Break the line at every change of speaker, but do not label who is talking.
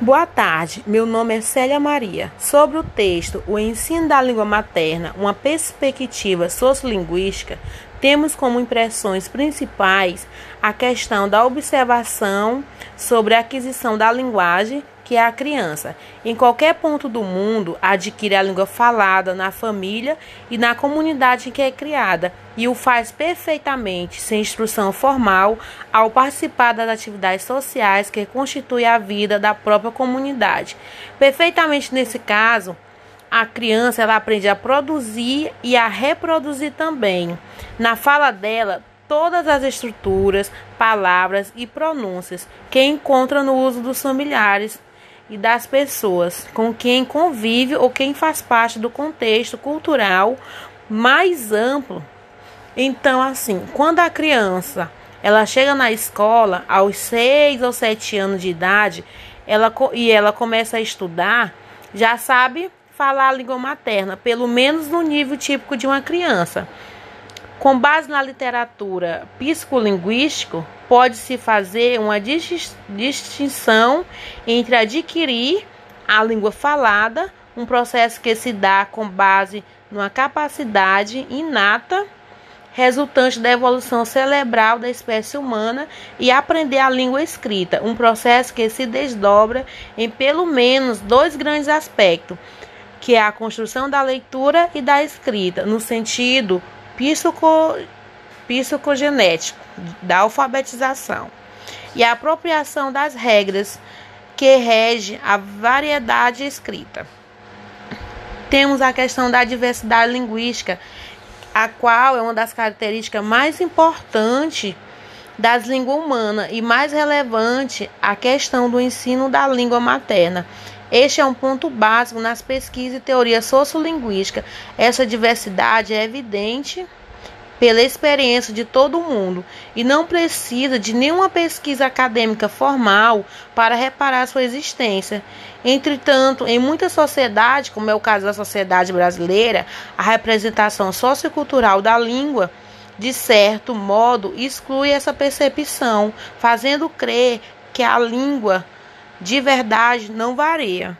Boa tarde, meu nome é Célia Maria. Sobre o texto O Ensino da Língua Materna, uma perspectiva sociolinguística, temos como impressões principais a questão da observação sobre a aquisição da linguagem que é a criança, em qualquer ponto do mundo, adquire a língua falada na família e na comunidade em que é criada, e o faz perfeitamente, sem instrução formal, ao participar das atividades sociais que constituem a vida da própria comunidade. Perfeitamente nesse caso, a criança ela aprende a produzir e a reproduzir também. Na fala dela, todas as estruturas, palavras e pronúncias que encontra no uso dos familiares e das pessoas com quem convive ou quem faz parte do contexto cultural mais amplo. Então, assim, quando a criança ela chega na escola aos seis ou sete anos de idade, ela e ela começa a estudar, já sabe falar a língua materna, pelo menos no nível típico de uma criança. Com base na literatura psicolinguística, pode-se fazer uma distinção entre adquirir a língua falada, um processo que se dá com base numa capacidade inata resultante da evolução cerebral da espécie humana e aprender a língua escrita, um processo que se desdobra em pelo menos dois grandes aspectos, que é a construção da leitura e da escrita, no sentido psico, psicogenético da alfabetização e a apropriação das regras que rege a variedade escrita. Temos a questão da diversidade linguística, a qual é uma das características mais importantes das línguas humanas e mais relevante a questão do ensino da língua materna. Este é um ponto básico nas pesquisas e teoria sociolinguística. Essa diversidade é evidente pela experiência de todo mundo e não precisa de nenhuma pesquisa acadêmica formal para reparar sua existência. Entretanto, em muitas sociedades, como é o caso da sociedade brasileira, a representação sociocultural da língua, de certo modo, exclui essa percepção, fazendo crer que a língua de verdade não varia.